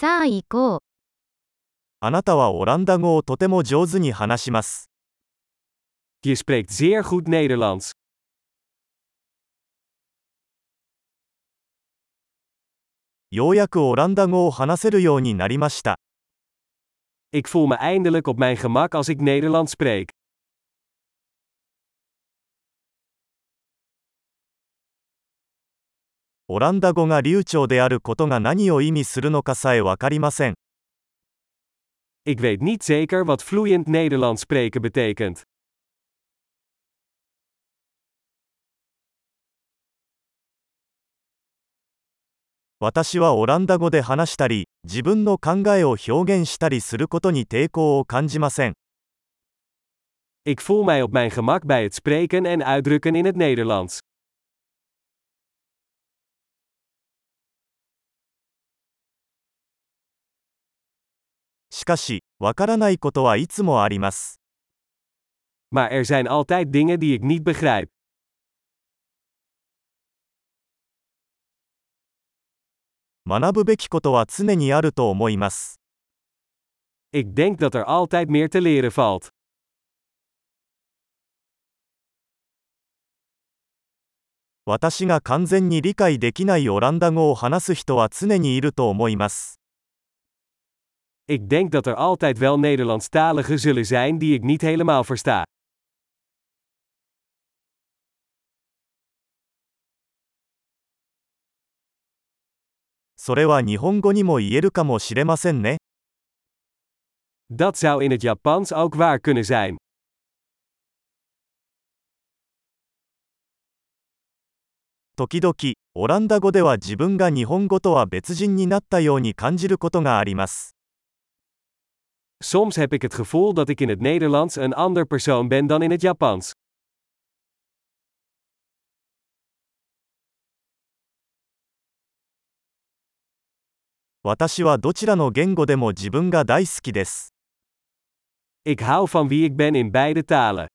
さあ行こう。あなたはオランダ語をとても上手に話します。Je spreekt zeer goed Nederlands. ようやくオランダ語を話せるようになりました。Ik voel me eindelijk op mijn gemak als ik Nederlands spreek. オランダ語が流暢であることが何を意味するのかさえわかりません。Ik weet niet zeker wat vloeiend Nederlands spreken betekent. 私はオランダ語で話したり、自分の考えを表現したりすることに抵抗を感じません。Ik voel mij op mijn gemak bij het spreken en uitdrukken in het Nederlands. しかし、わからないことはいつもあります。Maar er zijn altijd dingen die ik niet begrijp. 学ぶべきことは常にあると思います。Ik denk dat er altijd meer te leren valt. 私が完全に理解できないオランダ語を話す人は常にいると思います。Ik denk dat er altijd wel Nederlandstaligen zullen zijn die ik niet helemaal versta. それは日本語にも言えるかもしれませんね。Dat zou in het Japans ook waar kunnen zijn. 時々、オランダ語では自分が日本語とは別人になったように感じることがあります。Soms heb ik het gevoel dat ik in het Nederlands een ander persoon ben dan in het Japans. Ik hou van wie ik ben in beide talen.